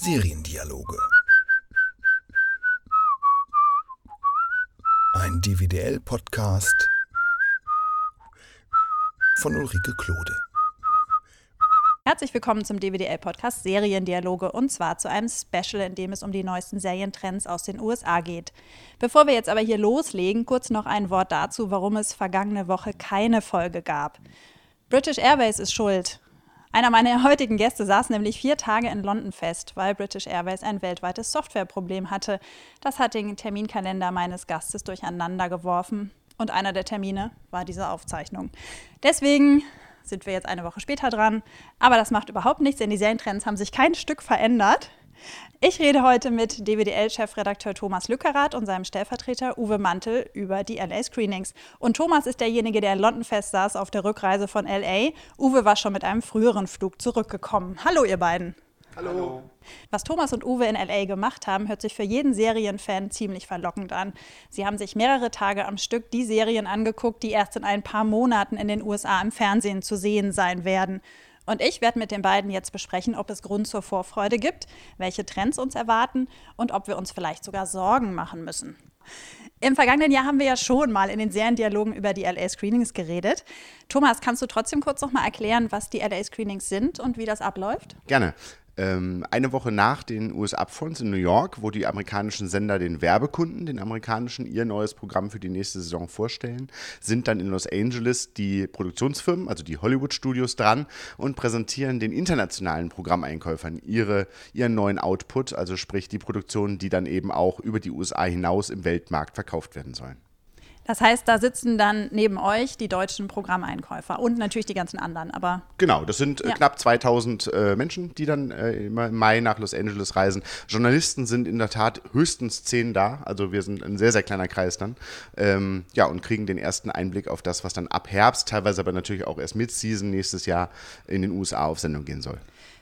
Seriendialoge. Ein DVDL-Podcast von Ulrike Klode. Herzlich willkommen zum DWDL-Podcast Seriendialoge und zwar zu einem Special, in dem es um die neuesten Serientrends aus den USA geht. Bevor wir jetzt aber hier loslegen, kurz noch ein Wort dazu, warum es vergangene Woche keine Folge gab. British Airways ist schuld. Einer meiner heutigen Gäste saß nämlich vier Tage in London fest, weil British Airways ein weltweites Softwareproblem hatte. Das hat den Terminkalender meines Gastes durcheinander geworfen. Und einer der Termine war diese Aufzeichnung. Deswegen sind wir jetzt eine Woche später dran. Aber das macht überhaupt nichts, denn die Serientrends haben sich kein Stück verändert. Ich rede heute mit DWDL-Chefredakteur Thomas Lückerath und seinem Stellvertreter Uwe Mantel über die LA-Screenings. Und Thomas ist derjenige, der in London fest saß auf der Rückreise von LA. Uwe war schon mit einem früheren Flug zurückgekommen. Hallo, ihr beiden. Hallo. Was Thomas und Uwe in LA gemacht haben, hört sich für jeden Serienfan ziemlich verlockend an. Sie haben sich mehrere Tage am Stück die Serien angeguckt, die erst in ein paar Monaten in den USA im Fernsehen zu sehen sein werden. Und ich werde mit den beiden jetzt besprechen, ob es Grund zur Vorfreude gibt, welche Trends uns erwarten und ob wir uns vielleicht sogar Sorgen machen müssen. Im vergangenen Jahr haben wir ja schon mal in den Seriendialogen über die LA-Screenings geredet. Thomas, kannst du trotzdem kurz noch mal erklären, was die LA-Screenings sind und wie das abläuft? Gerne ähm, eine Woche nach den US-Upfronts in New York, wo die amerikanischen Sender den Werbekunden, den amerikanischen, ihr neues Programm für die nächste Saison vorstellen, sind dann in Los Angeles die Produktionsfirmen, also die Hollywood-Studios dran und präsentieren den internationalen Programmeinkäufern ihre, ihren neuen Output, also sprich die Produktionen, die dann eben auch über die USA hinaus im Weltmarkt verkauft werden sollen. Das heißt, da sitzen dann neben euch die deutschen Programmeinkäufer und natürlich die ganzen anderen. Aber genau, das sind äh, ja. knapp 2000 äh, Menschen, die dann äh, im Mai nach Los Angeles reisen. Journalisten sind in der Tat höchstens zehn da, also wir sind ein sehr, sehr kleiner Kreis dann. Ähm, ja, und kriegen den ersten Einblick auf das, was dann ab Herbst, teilweise aber natürlich auch erst Mid-Season nächstes Jahr in den USA auf Sendung gehen soll.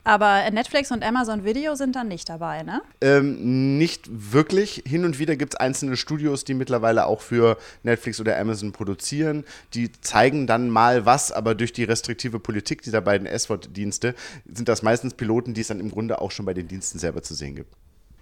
Aber Netflix und Amazon Video sind dann nicht dabei, ne? Ähm, nicht wirklich. Hin und wieder gibt es einzelne Studios, die mittlerweile auch für Netflix oder Amazon produzieren. Die zeigen dann mal was, aber durch die restriktive Politik dieser beiden S-Wort-Dienste sind das meistens Piloten, die es dann im Grunde auch schon bei den Diensten selber zu sehen gibt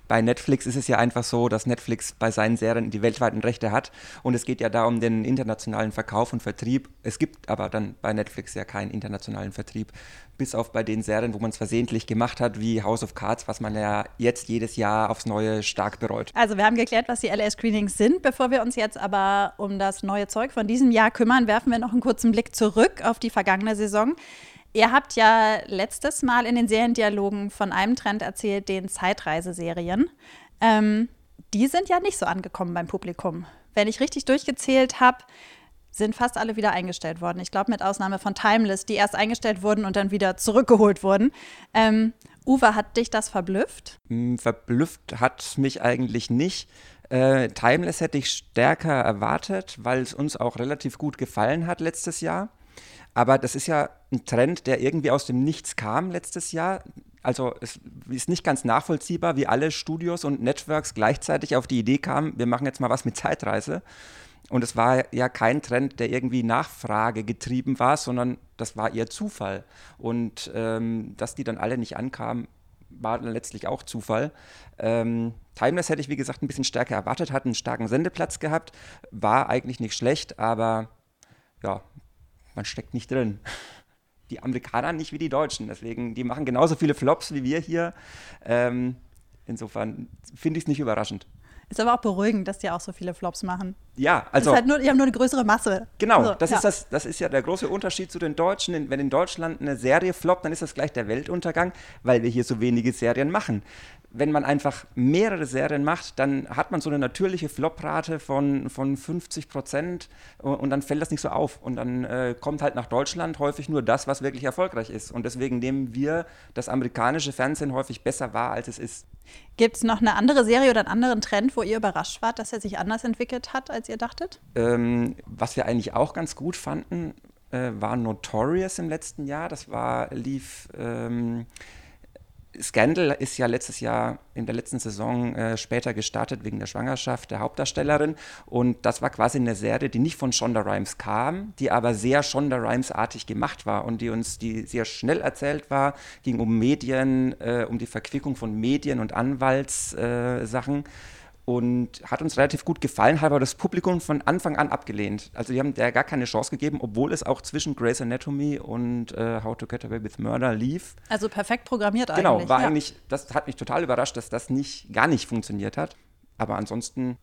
bei Netflix ist es ja einfach so, dass Netflix bei seinen Serien die weltweiten Rechte hat und es geht ja da um den internationalen Verkauf und Vertrieb. Es gibt aber dann bei Netflix ja keinen internationalen Vertrieb, bis auf bei den Serien, wo man es versehentlich gemacht hat, wie House of Cards, was man ja jetzt jedes Jahr aufs Neue stark bereut. Also wir haben geklärt, was die LA-Screenings sind. Bevor wir uns jetzt aber um das neue Zeug von diesem Jahr kümmern, werfen wir noch einen kurzen Blick zurück auf die vergangene Saison. Ihr habt ja letztes Mal in den Seriendialogen von einem Trend erzählt, den Zeitreiseserien. Ähm, die sind ja nicht so angekommen beim Publikum. Wenn ich richtig durchgezählt habe, sind fast alle wieder eingestellt worden. Ich glaube, mit Ausnahme von Timeless, die erst eingestellt wurden und dann wieder zurückgeholt wurden. Ähm, Uwe, hat dich das verblüfft? Hm, verblüfft hat mich eigentlich nicht. Äh, Timeless hätte ich stärker erwartet, weil es uns auch relativ gut gefallen hat letztes Jahr. Aber das ist ja ein Trend, der irgendwie aus dem Nichts kam letztes Jahr. Also es ist nicht ganz nachvollziehbar, wie alle Studios und Networks gleichzeitig auf die Idee kamen, wir machen jetzt mal was mit Zeitreise. Und es war ja kein Trend, der irgendwie Nachfrage getrieben war, sondern das war eher Zufall. Und ähm, dass die dann alle nicht ankamen, war dann letztlich auch Zufall. Ähm, Timeless hätte ich, wie gesagt, ein bisschen stärker erwartet, hat einen starken Sendeplatz gehabt, war eigentlich nicht schlecht, aber ja, man steckt nicht drin. Die Amerikaner nicht wie die Deutschen, deswegen, die machen genauso viele Flops wie wir hier. Ähm, insofern finde ich es nicht überraschend. Ist aber auch beruhigend, dass die auch so viele Flops machen. Ja, also. Halt nur, die haben nur eine größere Masse. Genau, also, das, ja. ist das, das ist ja der große Unterschied zu den Deutschen. Wenn in Deutschland eine Serie floppt, dann ist das gleich der Weltuntergang, weil wir hier so wenige Serien machen wenn man einfach mehrere Serien macht, dann hat man so eine natürliche Floprate von, von 50 Prozent und dann fällt das nicht so auf. Und dann äh, kommt halt nach Deutschland häufig nur das, was wirklich erfolgreich ist. Und deswegen nehmen wir das amerikanische Fernsehen häufig besser wahr, als es ist. Gibt es noch eine andere Serie oder einen anderen Trend, wo ihr überrascht wart, dass er sich anders entwickelt hat, als ihr dachtet? Ähm, was wir eigentlich auch ganz gut fanden, äh, war Notorious im letzten Jahr. Das war, lief. Ähm, Scandal ist ja letztes Jahr in der letzten Saison äh, später gestartet wegen der Schwangerschaft der Hauptdarstellerin. Und das war quasi eine Serie, die nicht von Shonda Rhimes kam, die aber sehr Shonda Rhimes-artig gemacht war und die uns, die sehr schnell erzählt war, ging um Medien, äh, um die Verquickung von Medien und Anwaltssachen. Äh, und hat uns relativ gut gefallen, hat aber das Publikum von Anfang an abgelehnt. Also die haben der gar keine Chance gegeben, obwohl es auch zwischen Grey's Anatomy und äh, How to Get Away with Murder lief. Also perfekt programmiert genau, eigentlich. Genau, war ja. eigentlich, das hat mich total überrascht, dass das nicht, gar nicht funktioniert hat. Aber ansonsten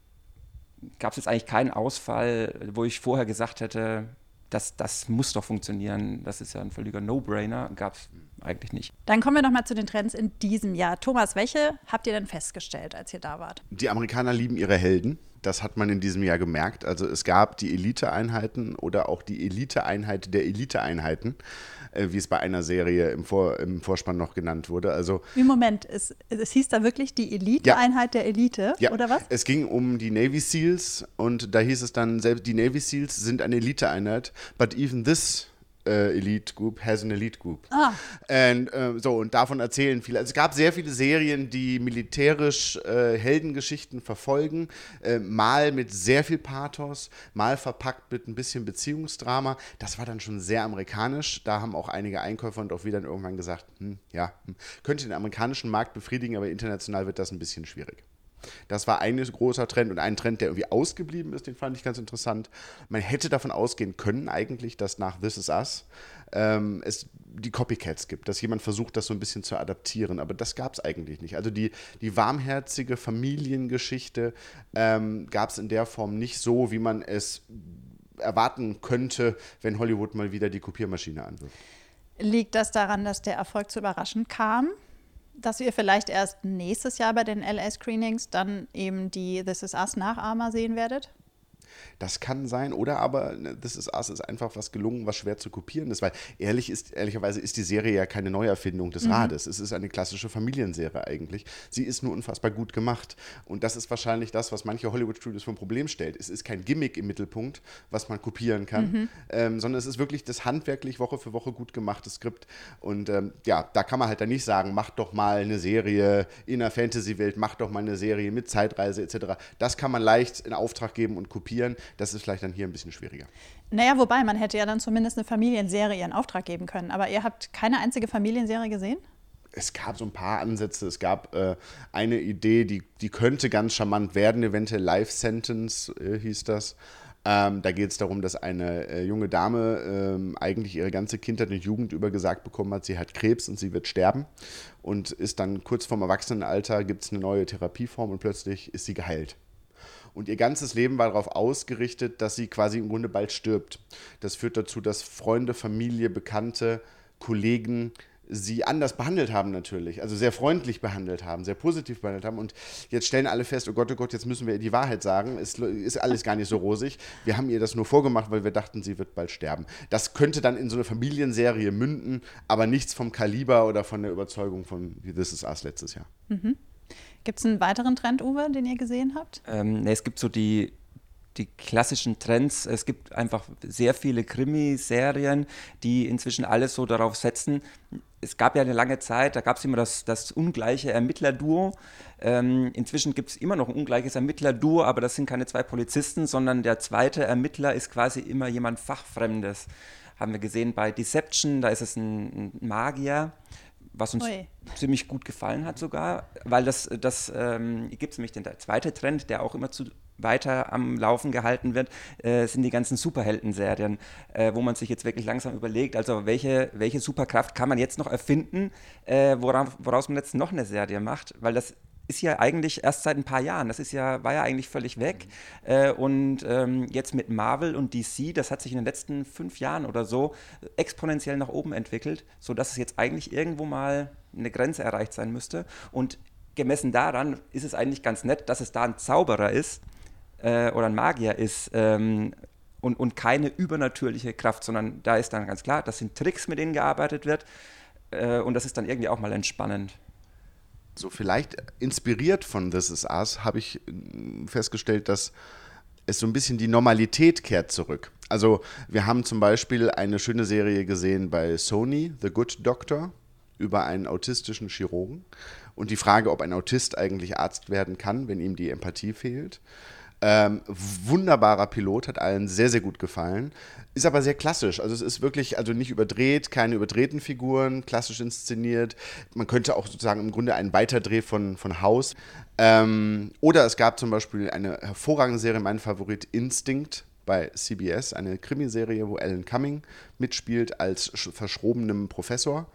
gab es jetzt eigentlich keinen Ausfall, wo ich vorher gesagt hätte, das, das muss doch funktionieren. Das ist ja ein völliger No-Brainer. Gab es eigentlich nicht. Dann kommen wir nochmal zu den Trends in diesem Jahr. Thomas, welche habt ihr denn festgestellt, als ihr da wart? Die Amerikaner lieben ihre Helden. Das hat man in diesem Jahr gemerkt. Also es gab die Elite-Einheiten oder auch die Elite-Einheit der Elite-Einheiten, äh, wie es bei einer Serie im, Vor im Vorspann noch genannt wurde. Also, Wie Moment, es, es hieß da wirklich die Elite-Einheit ja. der Elite, ja. oder was? Es ging um die Navy SEALs und da hieß es dann, selbst die Navy SEALs sind eine Elite-Einheit, but even this äh, Elite Group has an Elite Group. Ah. Und, äh, so, und davon erzählen viele. Also es gab sehr viele Serien, die militärisch äh, Heldengeschichten verfolgen, äh, mal mit sehr viel Pathos, mal verpackt mit ein bisschen Beziehungsdrama. Das war dann schon sehr amerikanisch. Da haben auch einige Einkäufer und auch wieder irgendwann gesagt, hm, ja, hm, könnte den amerikanischen Markt befriedigen, aber international wird das ein bisschen schwierig. Das war ein großer Trend und ein Trend, der irgendwie ausgeblieben ist, den fand ich ganz interessant. Man hätte davon ausgehen können, eigentlich, dass nach This Is Us ähm, es die Copycats gibt, dass jemand versucht, das so ein bisschen zu adaptieren, aber das gab es eigentlich nicht. Also die, die warmherzige Familiengeschichte ähm, gab es in der Form nicht so, wie man es erwarten könnte, wenn Hollywood mal wieder die Kopiermaschine anwirft. Liegt das daran, dass der Erfolg zu überraschend kam? Dass wir vielleicht erst nächstes Jahr bei den LA-Screenings dann eben die This Is Us Nachahmer sehen werdet? Das kann sein, oder aber ne, This Is Us ist einfach was gelungen, was schwer zu kopieren ist, weil ehrlich ist, ehrlicherweise ist die Serie ja keine Neuerfindung des mhm. Rades. Es ist eine klassische Familienserie eigentlich. Sie ist nur unfassbar gut gemacht. Und das ist wahrscheinlich das, was manche Hollywood-Studios vor ein Problem stellt. Es ist kein Gimmick im Mittelpunkt, was man kopieren kann, mhm. ähm, sondern es ist wirklich das handwerklich Woche für Woche gut gemachte Skript. Und ähm, ja, da kann man halt dann nicht sagen, mach doch mal eine Serie in der Fantasy-Welt, mach doch mal eine Serie mit Zeitreise etc. Das kann man leicht in Auftrag geben und kopieren. Das ist vielleicht dann hier ein bisschen schwieriger. Naja, wobei, man hätte ja dann zumindest eine Familienserie in Auftrag geben können. Aber ihr habt keine einzige Familienserie gesehen? es gab so ein paar Ansätze. Es gab äh, eine Idee, die, die könnte ganz charmant werden, eventuell Life Sentence äh, hieß das. Ähm, da geht es darum, dass eine äh, junge Dame ähm, eigentlich ihre ganze Kindheit und Jugend über gesagt bekommen hat, sie hat Krebs und sie wird sterben. Und ist dann kurz vorm Erwachsenenalter, gibt es eine neue Therapieform und plötzlich ist sie geheilt. Und ihr ganzes Leben war darauf ausgerichtet, dass sie quasi im Grunde bald stirbt. Das führt dazu, dass Freunde, Familie, Bekannte, Kollegen sie anders behandelt haben natürlich, also sehr freundlich behandelt haben, sehr positiv behandelt haben und jetzt stellen alle fest, oh Gott, oh Gott, jetzt müssen wir ihr die Wahrheit sagen, es ist alles gar nicht so rosig, wir haben ihr das nur vorgemacht, weil wir dachten, sie wird bald sterben. Das könnte dann in so eine Familienserie münden, aber nichts vom Kaliber oder von der Überzeugung von This Is Us letztes Jahr. Mhm. Gibt es einen weiteren Trend, Uwe, den ihr gesehen habt? Ähm, nee, es gibt so die, die klassischen Trends. Es gibt einfach sehr viele Krimiserien, die inzwischen alles so darauf setzen. Es gab ja eine lange Zeit, da gab es immer das, das ungleiche Ermittlerduo. Ähm, inzwischen gibt es immer noch ein ungleiches Ermittlerduo, aber das sind keine zwei Polizisten, sondern der zweite Ermittler ist quasi immer jemand Fachfremdes. Haben wir gesehen bei Deception, da ist es ein, ein Magier was uns Ui. ziemlich gut gefallen hat sogar, weil das, das ähm, gibt es nämlich den zweite Trend, der auch immer zu weiter am Laufen gehalten wird, äh, sind die ganzen Superhelden-Serien, äh, wo man sich jetzt wirklich langsam überlegt, also welche, welche Superkraft kann man jetzt noch erfinden, äh, woraus, woraus man jetzt noch eine Serie macht, weil das ist ja eigentlich erst seit ein paar Jahren. Das ist ja, war ja eigentlich völlig weg. Mhm. Äh, und ähm, jetzt mit Marvel und DC, das hat sich in den letzten fünf Jahren oder so exponentiell nach oben entwickelt, sodass es jetzt eigentlich irgendwo mal eine Grenze erreicht sein müsste. Und gemessen daran ist es eigentlich ganz nett, dass es da ein Zauberer ist äh, oder ein Magier ist. Ähm, und, und keine übernatürliche Kraft, sondern da ist dann ganz klar, das sind Tricks, mit denen gearbeitet wird. Äh, und das ist dann irgendwie auch mal entspannend. So vielleicht inspiriert von This Is Us habe ich äh, festgestellt, dass es so ein bisschen die Normalität kehrt zurück. Also wir haben zum Beispiel eine schöne Serie gesehen bei Sony, The Good Doctor, über einen autistischen Chirurgen und die Frage, ob ein Autist eigentlich Arzt werden kann, wenn ihm die Empathie fehlt. Ähm, wunderbarer Pilot, hat allen sehr, sehr gut gefallen. Ist aber sehr klassisch. Also es ist wirklich, also nicht überdreht, keine überdrehten Figuren, klassisch inszeniert. Man könnte auch sozusagen im Grunde einen Weiterdreh von, von Haus. Ähm, oder es gab zum Beispiel eine hervorragende Serie, mein Favorit, Instinct bei CBS, eine Krimiserie, wo Alan Cumming mitspielt als verschrobenem Professor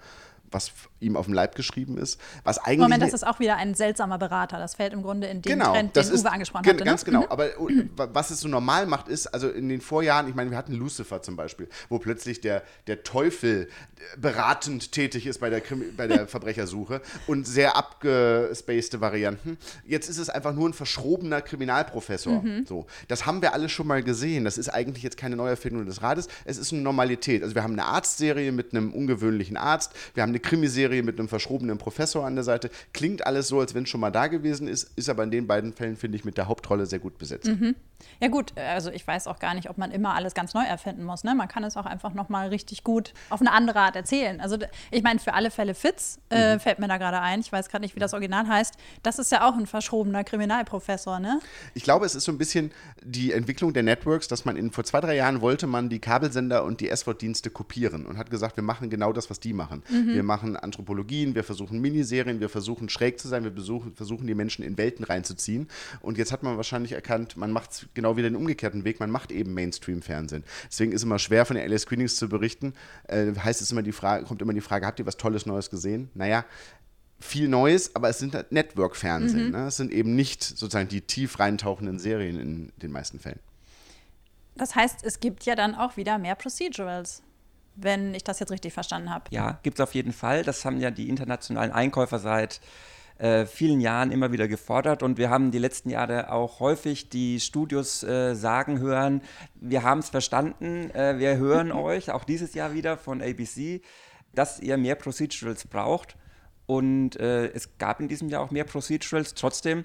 was ihm auf dem Leib geschrieben ist. Was eigentlich Moment, das ist auch wieder ein seltsamer Berater. Das fällt im Grunde in den genau, Trend, den ist, Uwe angesprochen gen, hatte. Ganz ne? genau. Mhm. Aber äh, was es so normal macht, ist, also in den Vorjahren, ich meine, wir hatten Lucifer zum Beispiel, wo plötzlich der, der Teufel äh, beratend tätig ist bei der, bei der Verbrechersuche und sehr abgespacede Varianten. Jetzt ist es einfach nur ein verschrobener Kriminalprofessor. Mhm. So. Das haben wir alle schon mal gesehen. Das ist eigentlich jetzt keine Neuerfindung des Rades. Es ist eine Normalität. Also wir haben eine Arztserie mit einem ungewöhnlichen Arzt. Wir haben eine Krimiserie mit einem verschrobenen Professor an der Seite. Klingt alles so, als wenn es schon mal da gewesen ist, ist aber in den beiden Fällen, finde ich, mit der Hauptrolle sehr gut besetzt. Mhm. Ja gut, also ich weiß auch gar nicht, ob man immer alles ganz neu erfinden muss. Ne? Man kann es auch einfach nochmal richtig gut auf eine andere Art erzählen. Also ich meine, für alle Fälle Fitz äh, mhm. fällt mir da gerade ein. Ich weiß gerade nicht, wie das Original heißt. Das ist ja auch ein verschrobener Kriminalprofessor, ne? Ich glaube, es ist so ein bisschen die Entwicklung der Networks, dass man in vor zwei, drei Jahren wollte man die Kabelsender und die S-Wort-Dienste kopieren und hat gesagt, wir machen genau das, was die machen. Mhm. Wir machen Anthropologien, wir versuchen Miniserien, wir versuchen schräg zu sein, wir besuchen, versuchen die Menschen in Welten reinzuziehen. Und jetzt hat man wahrscheinlich erkannt, man macht es genau wieder den umgekehrten Weg, man macht eben Mainstream-Fernsehen. Deswegen ist es immer schwer, von den LA Screenings zu berichten. Äh, heißt es immer die Frage, kommt immer die Frage, habt ihr was Tolles Neues gesehen? Naja, viel Neues, aber es sind halt Network-Fernsehen. Mhm. Ne? Es sind eben nicht sozusagen die tief reintauchenden Serien in den meisten Fällen. Das heißt, es gibt ja dann auch wieder mehr Procedurals wenn ich das jetzt richtig verstanden habe. Ja, gibt es auf jeden Fall. Das haben ja die internationalen Einkäufer seit äh, vielen Jahren immer wieder gefordert und wir haben die letzten Jahre auch häufig die Studios äh, sagen hören, wir haben es verstanden, äh, wir hören euch, auch dieses Jahr wieder von ABC, dass ihr mehr Procedurals braucht. Und äh, es gab in diesem Jahr auch mehr Procedurals. Trotzdem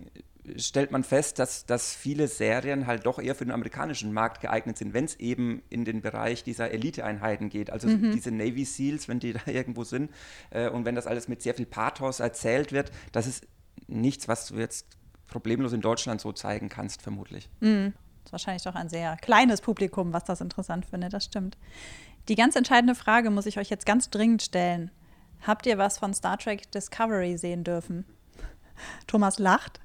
stellt man fest, dass, dass viele Serien halt doch eher für den amerikanischen Markt geeignet sind, wenn es eben in den Bereich dieser Eliteeinheiten geht. Also mhm. diese Navy SEALs, wenn die da irgendwo sind äh, und wenn das alles mit sehr viel Pathos erzählt wird, das ist nichts, was du jetzt problemlos in Deutschland so zeigen kannst, vermutlich. Mhm. Das ist wahrscheinlich doch ein sehr kleines Publikum, was das interessant findet, das stimmt. Die ganz entscheidende Frage muss ich euch jetzt ganz dringend stellen. Habt ihr was von Star Trek Discovery sehen dürfen? Thomas lacht.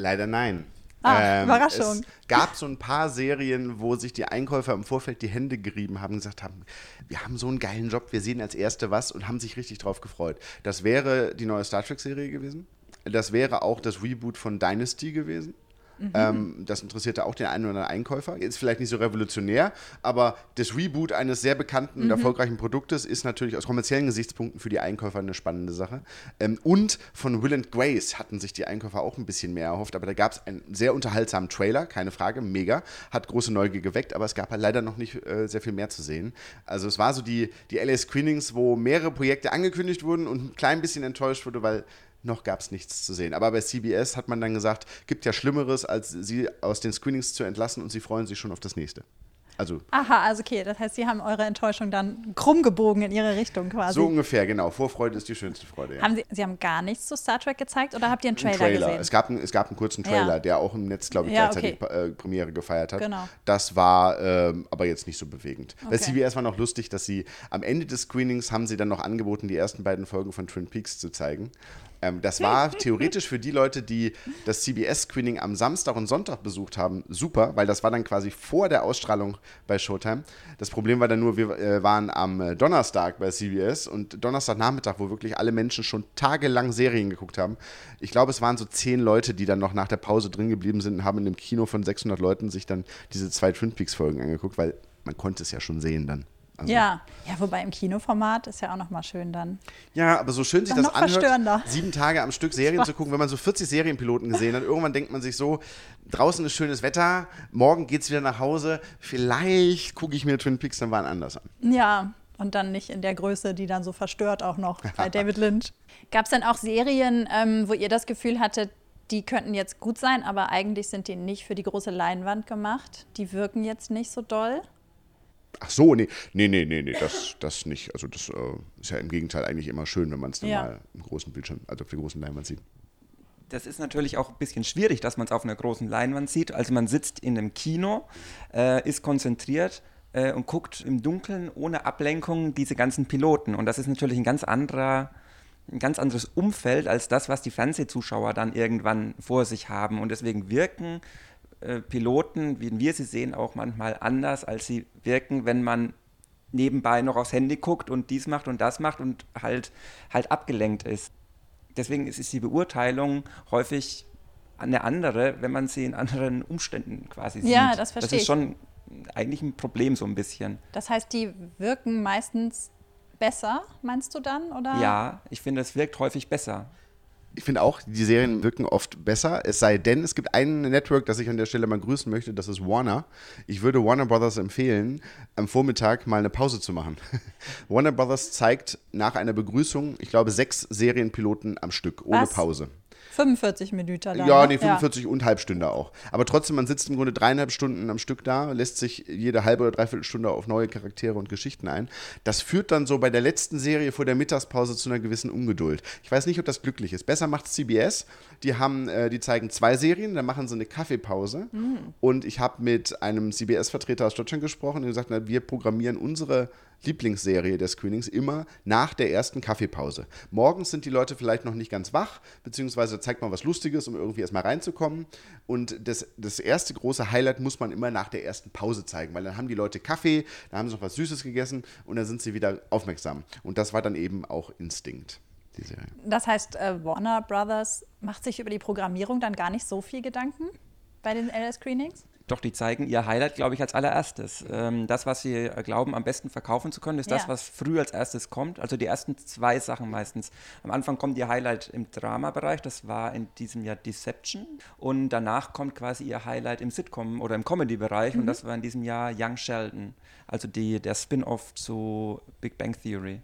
Leider nein. Ah, ähm, Überraschung. Es gab so ein paar Serien, wo sich die Einkäufer im Vorfeld die Hände gerieben haben und gesagt haben, wir haben so einen geilen Job, wir sehen als Erste was und haben sich richtig drauf gefreut. Das wäre die neue Star Trek-Serie gewesen. Das wäre auch das Reboot von Dynasty gewesen. Mhm. Ähm, das interessierte auch den einen oder anderen Einkäufer. Ist vielleicht nicht so revolutionär, aber das Reboot eines sehr bekannten und mhm. erfolgreichen Produktes ist natürlich aus kommerziellen Gesichtspunkten für die Einkäufer eine spannende Sache. Ähm, und von Will and Grace hatten sich die Einkäufer auch ein bisschen mehr erhofft, aber da gab es einen sehr unterhaltsamen Trailer, keine Frage, mega, hat große Neugier geweckt, aber es gab halt leider noch nicht äh, sehr viel mehr zu sehen. Also es war so die, die LA Screenings, wo mehrere Projekte angekündigt wurden und ein klein bisschen enttäuscht wurde, weil noch gab es nichts zu sehen. Aber bei CBS hat man dann gesagt, gibt ja Schlimmeres, als sie aus den Screenings zu entlassen und sie freuen sich schon auf das nächste. Also, Aha, also okay, das heißt, Sie haben eure Enttäuschung dann krumm gebogen in Ihre Richtung quasi. So ungefähr, genau. Vorfreude ist die schönste Freude. Ja. Haben Sie, Sie haben gar nichts zu Star Trek gezeigt oder habt ihr einen Trailer, Trailer. gesehen? Es gab, es gab einen kurzen Trailer, ja. der auch im Netz, glaube ich, ja, gleichzeitig okay. äh, Premiere gefeiert hat. Genau. Das war ähm, aber jetzt nicht so bewegend. Okay. Bei CBS war noch lustig, dass sie am Ende des Screenings haben sie dann noch angeboten, die ersten beiden Folgen von Twin Peaks zu zeigen. Ähm, das war theoretisch für die Leute, die das CBS-Screening am Samstag und Sonntag besucht haben, super, weil das war dann quasi vor der Ausstrahlung bei Showtime. Das Problem war dann nur, wir äh, waren am äh, Donnerstag bei CBS und Donnerstagnachmittag, wo wirklich alle Menschen schon tagelang Serien geguckt haben. Ich glaube, es waren so zehn Leute, die dann noch nach der Pause drin geblieben sind und haben in einem Kino von 600 Leuten sich dann diese zwei Twin Peaks-Folgen angeguckt, weil man konnte es ja schon sehen dann. Also ja, ja, wobei im Kinoformat ist ja auch nochmal schön dann. Ja, aber so schön sich das anhört, sieben Tage am Stück Serien zu gucken, wenn man so 40 Serienpiloten gesehen hat, irgendwann denkt man sich so, draußen ist schönes Wetter, morgen geht es wieder nach Hause, vielleicht gucke ich mir Twin Peaks dann wann anders an. Ja, und dann nicht in der Größe, die dann so verstört auch noch bei David Lynch. Gab es denn auch Serien, ähm, wo ihr das Gefühl hattet, die könnten jetzt gut sein, aber eigentlich sind die nicht für die große Leinwand gemacht? Die wirken jetzt nicht so doll? Ach so, nee, nee, nee, nee, nee das, das nicht. Also das äh, ist ja im Gegenteil eigentlich immer schön, wenn man es dann Ja. mal im großen Bildschirm, also auf der großen Leinwand sieht. Das ist natürlich auch ein bisschen schwierig, dass man es auf einer großen Leinwand sieht. Also man sitzt in einem Kino, äh, ist konzentriert äh, und guckt im Dunkeln ohne Ablenkung diese ganzen Piloten. Und das ist natürlich ein ganz anderer, ein ganz anderes Umfeld als das, was die Fernsehzuschauer dann irgendwann vor sich haben. Und deswegen wirken äh, Piloten, wie wir sie sehen, auch manchmal anders, als sie wirken, wenn man nebenbei noch aufs Handy guckt und dies macht und das macht und halt, halt abgelenkt ist. Deswegen ist ist die Beurteilung häufig eine andere, wenn man sie in anderen Umständen quasi sieht. Ja, das verstehe Das ist ich. schon eigentlich ein Problem so ein bisschen. Das heißt, die wirken meistens besser, meinst du dann? Oder? Ja, ich finde, es wirkt häufig besser. Ich finde auch, die Serien wirken oft besser, es sei denn, es gibt ein Network, das ich an der Stelle mal grüßen möchte, das ist Warner. Ich würde Warner Brothers empfehlen, am Vormittag mal eine Pause zu machen. Warner Brothers zeigt nach einer Begrüßung, ich glaube, sechs Serienpiloten am Stück, ohne Was? Pause. 45 Minuten dann. Ja, ne? nee, 45 und Halbstunde auch. Aber trotzdem, man sitzt im Grunde dreieinhalb Stunden am Stück da, lässt sich jede halbe oder dreiviertel Stunde auf neue Charaktere und Geschichten ein. Das führt dann so bei der letzten Serie vor der Mittagspause zu einer gewissen Ungeduld. Ich weiß nicht, ob das glücklich ist. Besser macht CBS. Die haben, äh, die zeigen zwei Serien, dann machen sie eine Kaffeepause. Und ich habe mit einem CBS-Vertreter aus Deutschland gesprochen und gesagt, na, wir programmieren unsere Lieblingsserie der Screenings immer nach der ersten Kaffeepause. Morgens sind die Leute vielleicht noch nicht ganz wach, beziehungsweise zeigt man was Lustiges, um irgendwie erstmal reinzukommen. Und das, das erste große Highlight muss man immer nach der ersten Pause zeigen, weil dann haben die Leute Kaffee, dann haben sie noch was Süßes gegessen und dann sind sie wieder aufmerksam. Und das war dann eben auch Instinkt, die Serie. Das heißt, äh, Warner Brothers macht sich über die Programmierung dann gar nicht so viel Gedanken bei den LS-Screenings? Doch, die zeigen ihr Highlight, glaube ich, als allererstes. Ähm, das, was sie äh, glauben, am besten verkaufen zu können, ist das, Ja. was früh als erstes kommt. Also die ersten zwei Sachen meistens. Am Anfang kommt ihr Highlight im Drama-Bereich, das war in diesem Jahr Deception. Und danach kommt quasi ihr Highlight im Sitcom- oder im Comedy-Bereich und das war in diesem Jahr Young Sheldon, also die, der Spin-off zu Big Bang Theory.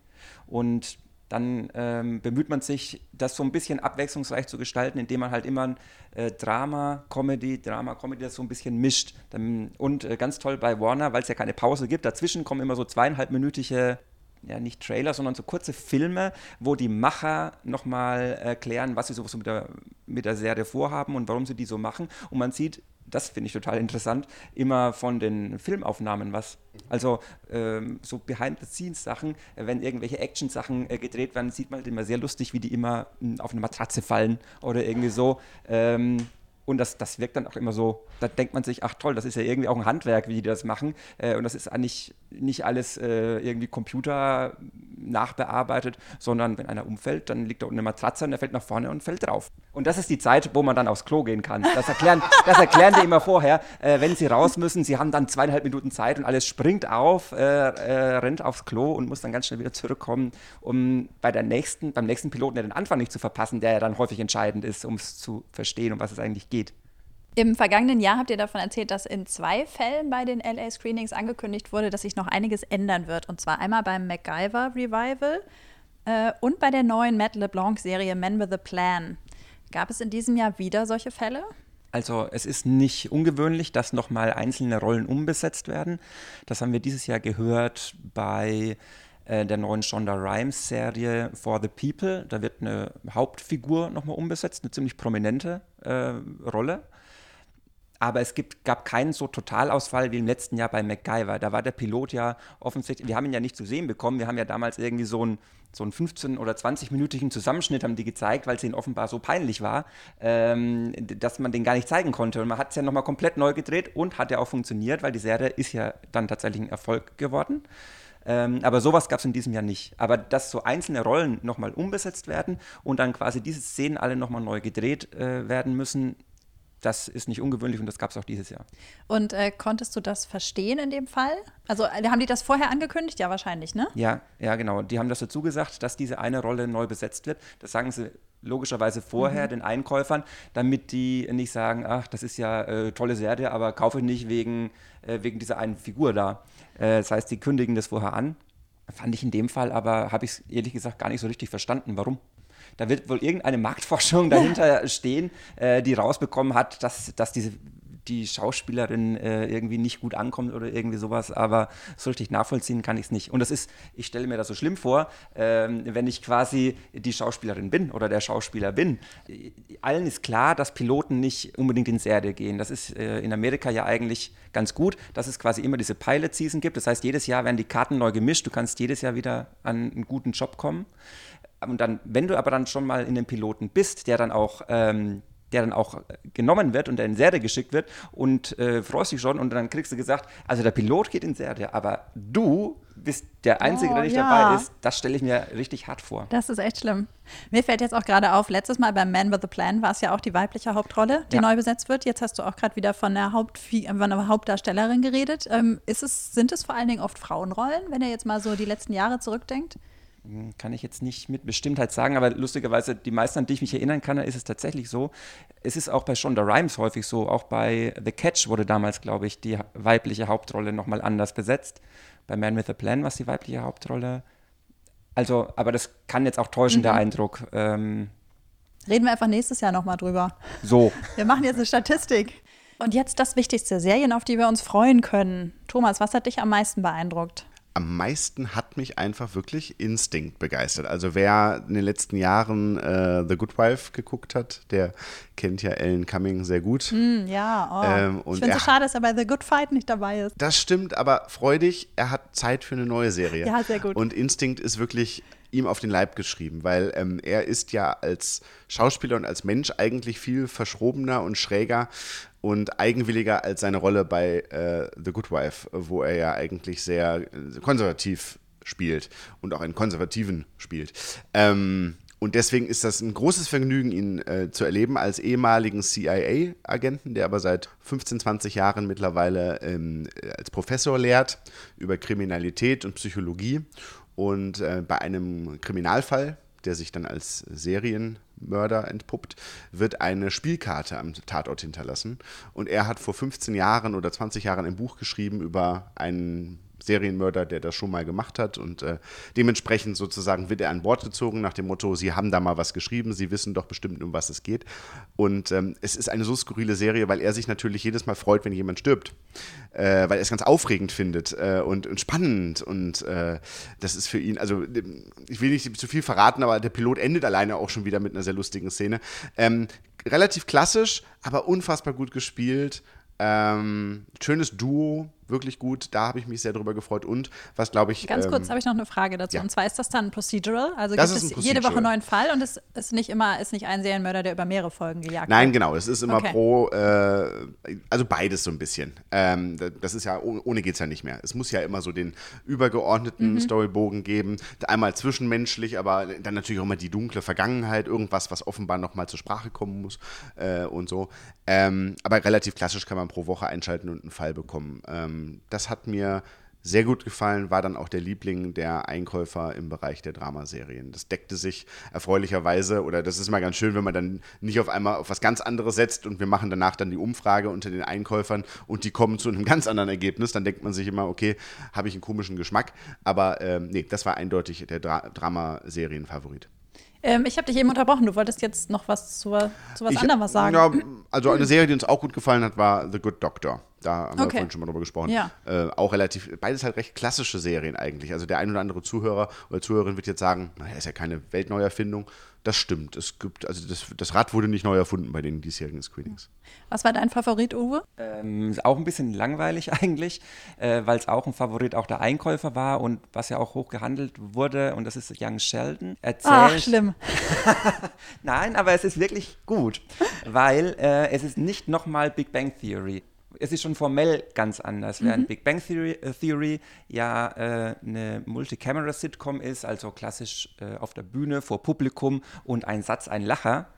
Und dann ähm, bemüht man sich, das so ein bisschen abwechslungsreich zu gestalten, indem man halt immer ein äh, Drama, Comedy, Drama, Comedy das so ein bisschen mischt. Dann, und äh, ganz toll bei Warner, weil es ja keine Pause gibt, dazwischen kommen immer so zweieinhalbminütige, ja nicht Trailer, sondern so kurze Filme, wo die Macher nochmal erklären, was sie so mit der, mit der Serie vorhaben und warum sie die so machen. Und man sieht, das finde ich total interessant, immer von den Filmaufnahmen was. Also ähm, so Behind-the-Scenes-Sachen, wenn irgendwelche Action-Sachen äh, gedreht werden, sieht man halt immer sehr lustig, wie die immer mh, auf eine Matratze fallen oder irgendwie so. Ähm, und das, das wirkt dann auch immer so, da denkt man sich, ach toll, das ist ja irgendwie auch ein Handwerk, wie die das machen. Äh, und das ist eigentlich nicht alles äh, irgendwie Computer nachbearbeitet, sondern wenn einer umfällt, dann liegt da unten eine Matratze und er fällt nach vorne und fällt drauf. Und das ist die Zeit, wo man dann aufs Klo gehen kann. Das erklären, das erklären die immer vorher. Äh, wenn sie raus müssen, sie haben dann zweieinhalb Minuten Zeit und alles springt auf, äh, äh, rennt aufs Klo und muss dann ganz schnell wieder zurückkommen, um bei der nächsten, beim nächsten Piloten den Anfang nicht zu verpassen, der ja dann häufig entscheidend ist, um es zu verstehen, um was es eigentlich geht. Im vergangenen Jahr habt ihr davon erzählt, dass in zwei Fällen bei den LA-Screenings angekündigt wurde, dass sich noch einiges ändern wird. Und zwar einmal beim MacGyver Revival äh, und bei der neuen Matt LeBlanc-Serie Men with a Plan. Gab es in diesem Jahr wieder solche Fälle? Also es ist nicht ungewöhnlich, dass nochmal einzelne Rollen umbesetzt werden. Das haben wir dieses Jahr gehört bei äh, der neuen Shonda Rhimes-Serie For the People. Da wird eine Hauptfigur nochmal umbesetzt, eine ziemlich prominente äh, Rolle. Aber es gibt, gab keinen so Totalausfall wie im letzten Jahr bei MacGyver. Da war der Pilot ja offensichtlich, wir haben ihn ja nicht zu sehen bekommen. Wir haben ja damals irgendwie so einen, so einen 15- oder 20-minütigen Zusammenschnitt haben die gezeigt, weil es ihnen offenbar so peinlich war, ähm, dass man den gar nicht zeigen konnte. Und man hat es ja nochmal komplett neu gedreht und hat ja auch funktioniert, weil die Serie ist ja dann tatsächlich ein Erfolg geworden. Ähm, aber sowas gab es in diesem Jahr nicht. Aber dass so einzelne Rollen nochmal umbesetzt werden und dann quasi diese Szenen alle nochmal neu gedreht äh, werden müssen, das ist nicht ungewöhnlich und das gab es auch dieses Jahr. Und äh, konntest du das verstehen in dem Fall? Also äh, haben die das vorher angekündigt? Ja, wahrscheinlich, ne? Ja, ja, genau. Die haben das dazu gesagt, dass diese eine Rolle neu besetzt wird. Das sagen sie logischerweise vorher den Einkäufern, damit die nicht sagen, ach, das ist ja äh, tolle Serie, aber kaufe ich nicht wegen, äh, wegen dieser einen Figur da. Äh, das heißt, die kündigen das vorher an. Fand ich in dem Fall aber, habe ich es ehrlich gesagt gar nicht so richtig verstanden, warum. Da wird wohl irgendeine Marktforschung dahinter stehen, äh, die rausbekommen hat, dass, dass diese die Schauspielerin äh, irgendwie nicht gut ankommt oder irgendwie sowas, aber so richtig nachvollziehen kann ich es nicht. Und das ist, ich stelle mir das so schlimm vor, ähm, wenn ich quasi die Schauspielerin bin oder der Schauspieler bin. Allen ist klar, dass Piloten nicht unbedingt ins Erde gehen. Das ist äh, in Amerika ja eigentlich ganz gut, dass es quasi immer diese Pilot-Season gibt. Das heißt, jedes Jahr werden die Karten neu gemischt. Du kannst jedes Jahr wieder an einen guten Job kommen. Und dann, wenn du aber dann schon mal in den Piloten bist, der dann auch ähm, der dann auch genommen wird und der in Serie geschickt wird und äh, freust dich schon und dann kriegst du gesagt, also der Pilot geht in Serie, aber du bist der Einzige, Oh, der nicht ja. dabei ist. Das stelle ich mir richtig hart vor. Das ist echt schlimm. Mir fällt jetzt auch gerade auf, letztes Mal beim Man with a Plan war es ja auch die weibliche Hauptrolle, die Ja. neu besetzt wird. Jetzt hast du auch gerade wieder von der, Hauptfi- äh, von der Hauptdarstellerin geredet. Ähm, ist es, sind es vor allen Dingen oft Frauenrollen, wenn ihr jetzt mal so die letzten Jahre zurückdenkt? Kann ich jetzt nicht mit Bestimmtheit sagen, aber lustigerweise, die meisten, an die ich mich erinnern kann, ist es tatsächlich so. Es ist auch bei Shonda Rhimes häufig so. Auch bei The Catch wurde damals, glaube ich, die weibliche Hauptrolle nochmal anders besetzt. Bei Man with a Plan war es die weibliche Hauptrolle. Also, aber das kann jetzt auch täuschen, der Eindruck. Ähm, Reden wir einfach nächstes Jahr nochmal drüber. so. Wir machen jetzt eine Statistik. Und jetzt das Wichtigste, Serien, auf die wir uns freuen können. Thomas, was hat dich am meisten beeindruckt? Am meisten hat mich einfach wirklich Instinct begeistert. Also wer in den letzten Jahren äh, The Good Wife geguckt hat, der kennt ja Ellen Cumming sehr gut. Hm, ja, oh. Ähm, und ich finde es so schade, dass er bei The Good Fight nicht dabei ist. Das stimmt, aber freudig, er hat Zeit für eine neue Serie. Ja, sehr gut. Und Instinct ist wirklich ihm auf den Leib geschrieben, weil ähm, er ist ja als Schauspieler und als Mensch eigentlich viel verschrobener und schräger und eigenwilliger als seine Rolle bei äh, The Good Wife, wo er ja eigentlich sehr äh, konservativ spielt und auch einen Konservativen spielt. Ähm, und deswegen ist das ein großes Vergnügen, ihn äh, zu erleben als ehemaligen CIA-Agenten, der aber seit 15, 20 Jahren mittlerweile ähm, als Professor lehrt über Kriminalität und Psychologie. Und äh, bei einem Kriminalfall, der sich dann als Serienmörder entpuppt, wird eine Spielkarte am Tatort hinterlassen. Und er hat vor 15 Jahren oder 20 Jahren ein Buch geschrieben über einen Serienmörder, der das schon mal gemacht hat. Und äh, dementsprechend sozusagen wird er an Bord gezogen nach dem Motto, Sie haben da mal was geschrieben, Sie wissen doch bestimmt, um was es geht. Und ähm, es ist eine so skurrile Serie, weil er sich natürlich jedes Mal freut, wenn jemand stirbt. Äh, weil er es ganz aufregend findet äh, und, und spannend. Und äh, das ist für ihn, also ich will nicht zu viel verraten, aber der Pilot endet alleine auch schon wieder mit einer sehr lustigen Szene. Ähm, relativ klassisch, aber unfassbar gut gespielt. Ähm, schönes Duo, wirklich gut. Da habe ich mich sehr drüber gefreut. Und was glaube ich. Ganz ähm, kurz habe ich noch eine Frage dazu. ja. Und zwar ist das dann ein Procedural? Also Das gibt es ein jede Woche Procedural. einen neuen Fall und es ist nicht immer ist nicht ein Serienmörder, der über mehrere Folgen gejagt Nein, wird? genau. Es ist immer Okay. pro, äh, also beides so ein bisschen. Ähm, da- das ist ja, ohne, ohne geht es ja nicht mehr. Es muss ja immer so den übergeordneten Mhm. Storybogen geben. Einmal zwischenmenschlich, aber dann natürlich auch immer die dunkle Vergangenheit, irgendwas, was offenbar nochmal zur Sprache kommen muss äh, und so. Ähm, aber relativ klassisch kann man pro Woche einschalten und einen Fall bekommen. Ähm, das hat mir sehr gut gefallen, war dann auch der Liebling der Einkäufer im Bereich der Dramaserien. Das deckte sich erfreulicherweise, oder das ist mal ganz schön, wenn man dann nicht auf einmal auf was ganz anderes setzt und wir machen danach dann die Umfrage unter den Einkäufern und die kommen zu einem ganz anderen Ergebnis, dann denkt man sich immer, okay, habe ich einen komischen Geschmack. Aber ähm, nee, das war eindeutig der Dra Dramaserien-Favorit. Ähm, ich habe dich eben unterbrochen. Du wolltest jetzt noch was zu, zu was Ich- anderem was sagen. Ja, also eine Serie, die uns auch gut gefallen hat, war The Good Doctor. Da haben wir Okay. vorhin schon mal drüber gesprochen. Ja. Äh, auch relativ, beides halt recht klassische Serien eigentlich. Also der ein oder andere Zuhörer oder Zuhörerin wird jetzt sagen, naja, ist ja keine Weltneuerfindung. Das stimmt. Es gibt, also das, das Rad wurde nicht neu erfunden bei den diesjährigen Screenings. Was war dein Favorit, Uwe? Ähm, ist auch ein bisschen langweilig eigentlich, äh, weil es auch ein Favorit auch der Einkäufer war und was ja auch hoch gehandelt wurde, und das ist Young Sheldon. Erzählt, Ach, schlimm. Nein, aber es ist wirklich gut, weil äh, es ist nicht nochmal Big Bang Theory. Es ist schon formell ganz anders, während Big Bang Theory, äh, Theory ja äh, eine Multicamera-Sitcom ist, also klassisch äh, auf der Bühne vor Publikum und ein Satz, ein Lacher.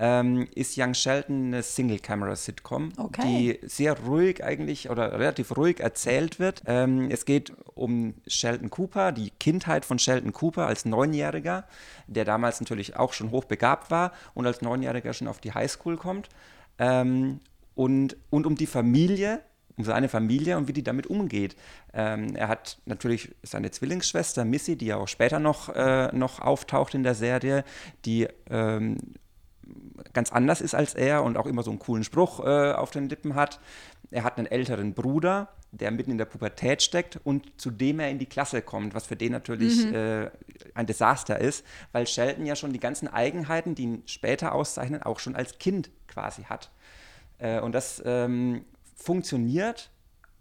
Ähm, ist Young Sheldon eine Single-Camera-Sitcom, Okay. die sehr ruhig eigentlich oder relativ ruhig erzählt wird. Ähm, es geht um Sheldon Cooper, die Kindheit von Sheldon Cooper als Neunjähriger, der damals natürlich auch schon hochbegabt war und als Neunjähriger schon auf die Highschool kommt. Ähm, und, und um die Familie, um seine Familie und wie die damit umgeht. Ähm, er hat natürlich seine Zwillingsschwester Missy, die ja auch später noch, äh, noch auftaucht in der Serie, die ähm, ganz anders ist als er und auch immer so einen coolen Spruch äh, auf den Lippen hat. Er hat einen älteren Bruder, der mitten in der Pubertät steckt und zu dem er in die Klasse kommt, was für den natürlich mhm. äh, ein Desaster ist, weil Sheldon ja schon die ganzen Eigenheiten, die ihn später auszeichnen, auch schon als Kind quasi hat. Äh, und das ähm, funktioniert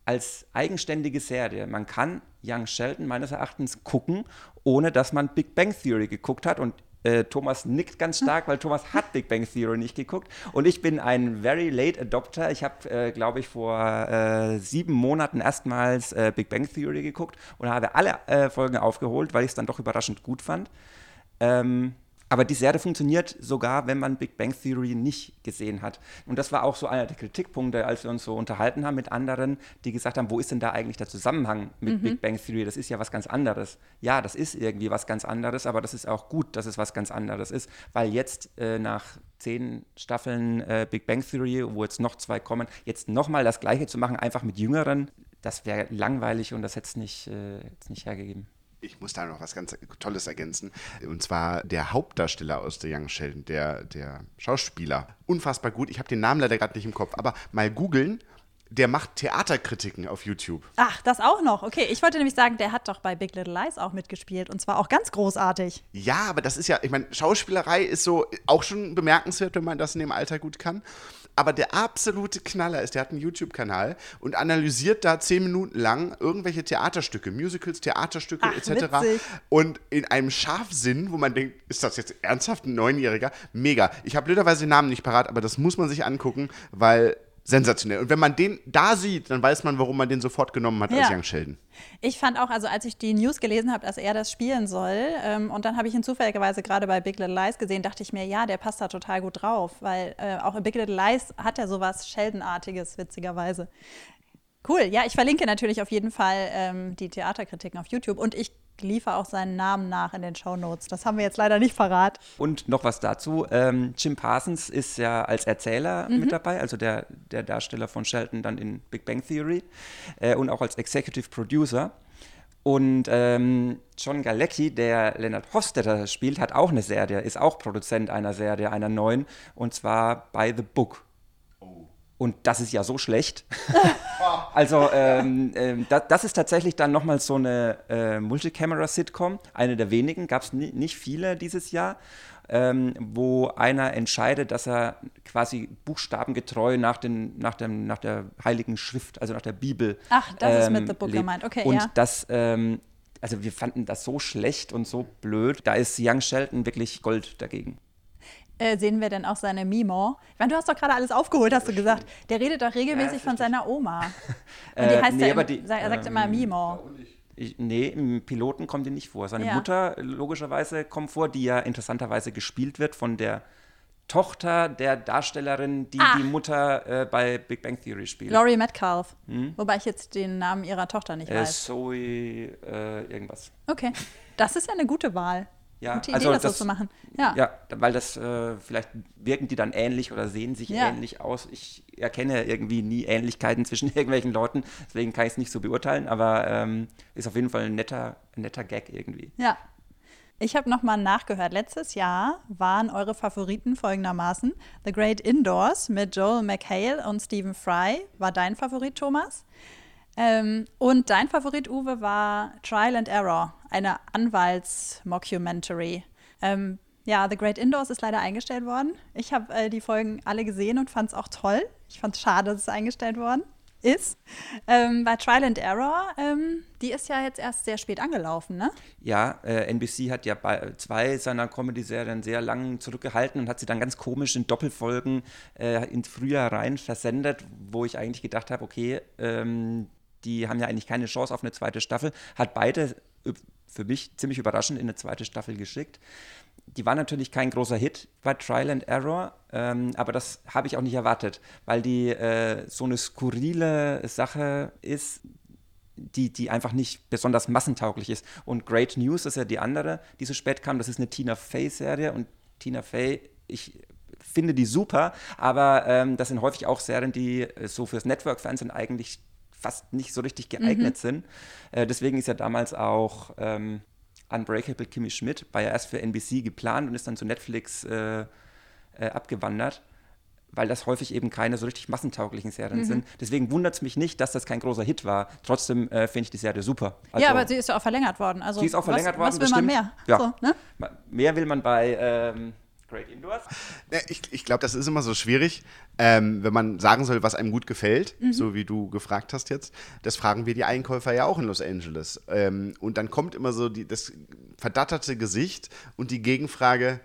als eigenständige Serie. Man kann Young Sheldon meines Erachtens gucken, ohne dass man Big Bang Theory geguckt hat. Und äh, Thomas nickt ganz stark, weil Thomas hat Big Bang Theory nicht geguckt. Und ich bin ein very late adopter. Ich habe, äh, glaube ich, vor äh, sieben Monaten erstmals äh, Big Bang Theory geguckt und habe alle äh, Folgen aufgeholt, weil ich es dann doch überraschend gut fand. Ähm, aber die Serie funktioniert sogar, wenn man Big Bang Theory nicht gesehen hat. Und das war auch so einer der Kritikpunkte, als wir uns so unterhalten haben mit anderen, die gesagt haben, wo ist denn da eigentlich der Zusammenhang mit mhm. Big Bang Theory? Das ist ja was ganz anderes. Ja, das ist irgendwie was ganz anderes, aber das ist auch gut, dass es was ganz anderes ist, weil jetzt äh, nach zehn Staffeln äh, Big Bang Theory, wo jetzt noch zwei kommen, jetzt nochmal das Gleiche zu machen, einfach mit Jüngeren, das wäre langweilig und das hätte es nicht, äh, nicht hergegeben. Ich muss da noch was ganz Tolles ergänzen. Und zwar der Hauptdarsteller aus The Young Sheldon, der, der Schauspieler. Unfassbar gut. Ich habe den Namen leider gerade nicht im Kopf, aber mal googeln. Der macht Theaterkritiken auf YouTube. Ach, das auch noch. Okay, ich wollte nämlich sagen, der hat doch bei Big Little Lies auch mitgespielt und zwar auch ganz großartig. Ja, aber das ist ja, ich meine, Schauspielerei ist so auch schon bemerkenswert, wenn man das in dem Alter gut kann aber der absolute Knaller ist, der hat einen YouTube-Kanal und analysiert da zehn Minuten lang irgendwelche Theaterstücke, Musicals, Theaterstücke Ach, etc. Witzig. Und in einem Scharfsinn, wo man denkt, ist das jetzt ernsthaft ein Neunjähriger? Mega. Ich habe blöderweise den Namen nicht parat, aber das muss man sich angucken, weil sensationell. Und wenn man den da sieht, dann weiß man, warum man den sofort genommen hat ja. als Young Sheldon. Ich fand auch, also als ich die News gelesen habe, dass er das spielen soll, ähm, und dann habe ich ihn zufälligerweise gerade bei Big Little Lies gesehen, dachte ich mir, ja, der passt da total gut drauf, weil äh, auch in Big Little Lies hat er sowas Sheldon-artiges, witzigerweise. Cool, ja, ich verlinke natürlich auf jeden Fall ähm, die Theaterkritiken auf YouTube und ich liefere auch seinen Namen nach in den Show Notes. Das haben wir jetzt leider nicht parat. Und noch was dazu: ähm, Jim Parsons ist ja als Erzähler mhm. mit dabei, also der, der Darsteller von Shelton dann in Big Bang Theory äh, und auch als Executive Producer. Und ähm, John Galecki, der Leonard Hofstetter spielt, hat auch eine Serie, ist auch Produzent einer Serie, einer neuen, und zwar By the Book. Und das ist ja so schlecht. also ähm, äh, das, das, ist tatsächlich dann nochmal so eine äh, Multicamera-Sitcom, eine der wenigen, gab es nicht viele dieses Jahr, ähm, wo einer entscheidet, dass er quasi buchstabengetreu nach, den, nach, dem, nach der Heiligen Schrift, also nach der Bibel. Ach, das ähm, ist mit ähm, The Book gemeint, okay, und ja. das ähm, also wir fanden das so schlecht und so blöd. Da ist Young Sheldon wirklich Gold dagegen äh, sehen wir denn auch seine Mimo. Ich meine, du hast doch gerade alles aufgeholt, hast du gesagt. Der redet doch regelmäßig ja, von seiner Oma. Und die äh, heißt nee, ja, im, die, er sagt ähm, immer Mimo. Ich, nee, im Piloten kommt die nicht vor. Seine ja. Mutter logischerweise kommt vor, die ja interessanterweise gespielt wird von der Tochter der Darstellerin, die ah. die Mutter äh, bei Big Bang Theory spielt. Laurie Metcalf. Hm? Wobei ich jetzt den Namen ihrer Tochter nicht äh, weiß. Zoe äh, irgendwas. Okay, das ist ja eine gute Wahl. Ja, Gute also das, das so zu machen. Ja, ja weil das äh, vielleicht wirken die dann ähnlich oder sehen sich ja. ähnlich aus. Ich erkenne irgendwie nie Ähnlichkeiten zwischen irgendwelchen Leuten, deswegen kann ich es nicht so beurteilen, aber ähm, ist auf jeden Fall ein netter, ein netter Gag irgendwie. Ja. Ich habe nochmal nachgehört. Letztes Jahr waren eure Favoriten folgendermaßen: The Great Indoors mit Joel McHale und Stephen Fry. War dein Favorit, Thomas? Ähm, und dein Favorit, Uwe, war Trial and Error, eine Anwalts-Mockumentary. Ähm, ja, The Great Indoors ist leider eingestellt worden. Ich habe äh, die Folgen alle gesehen und fand es auch toll. Ich fand es schade, dass es eingestellt worden ist. Ähm, bei Trial and Error, ähm, die ist ja jetzt erst sehr spät angelaufen, ne? Ja, äh, NBC hat ja bei zwei seiner Comedy-Serien sehr lang zurückgehalten und hat sie dann ganz komisch in Doppelfolgen äh, ins Frühjahr rein versendet, wo ich eigentlich gedacht habe, okay, ähm, die haben ja eigentlich keine Chance auf eine zweite Staffel, hat beide äh, für mich ziemlich überraschend in eine zweite Staffel geschickt. Die war natürlich kein großer Hit bei Trial and Error, ähm, aber das habe ich auch nicht erwartet, weil die äh, so eine skurrile Sache ist, die, die einfach nicht besonders massentauglich ist. Und Great News ist ja die andere, die so spät kam. Das ist eine Tina Fey-Serie und Tina Fey, ich finde die super, aber ähm, das sind häufig auch Serien, die äh, so fürs Network-Fernsehen eigentlich fast nicht so richtig geeignet mhm. sind. Äh, deswegen ist ja damals auch ähm, Unbreakable Kimmy Schmidt, war ja erst für NBC geplant und ist dann zu Netflix äh, äh, abgewandert, weil das häufig eben keine so richtig massentauglichen Serien Mhm. sind. Deswegen wundert es mich nicht, dass das kein großer Hit war. Trotzdem äh, finde ich die Serie super. Also, ja, aber sie ist ja auch verlängert worden. Also, sie ist auch verlängert was, worden. Was will das man mehr? Ja. So, ne? Mehr will man bei ähm, Great Indoors. Ja, ich ich glaube, das ist immer so schwierig, ähm, wenn man sagen soll, was einem gut gefällt, so wie du gefragt hast jetzt. Das fragen wir die Einkäufer ja auch in Los Angeles. Ähm, und dann kommt immer so die, das verdatterte Gesicht und die Gegenfrage,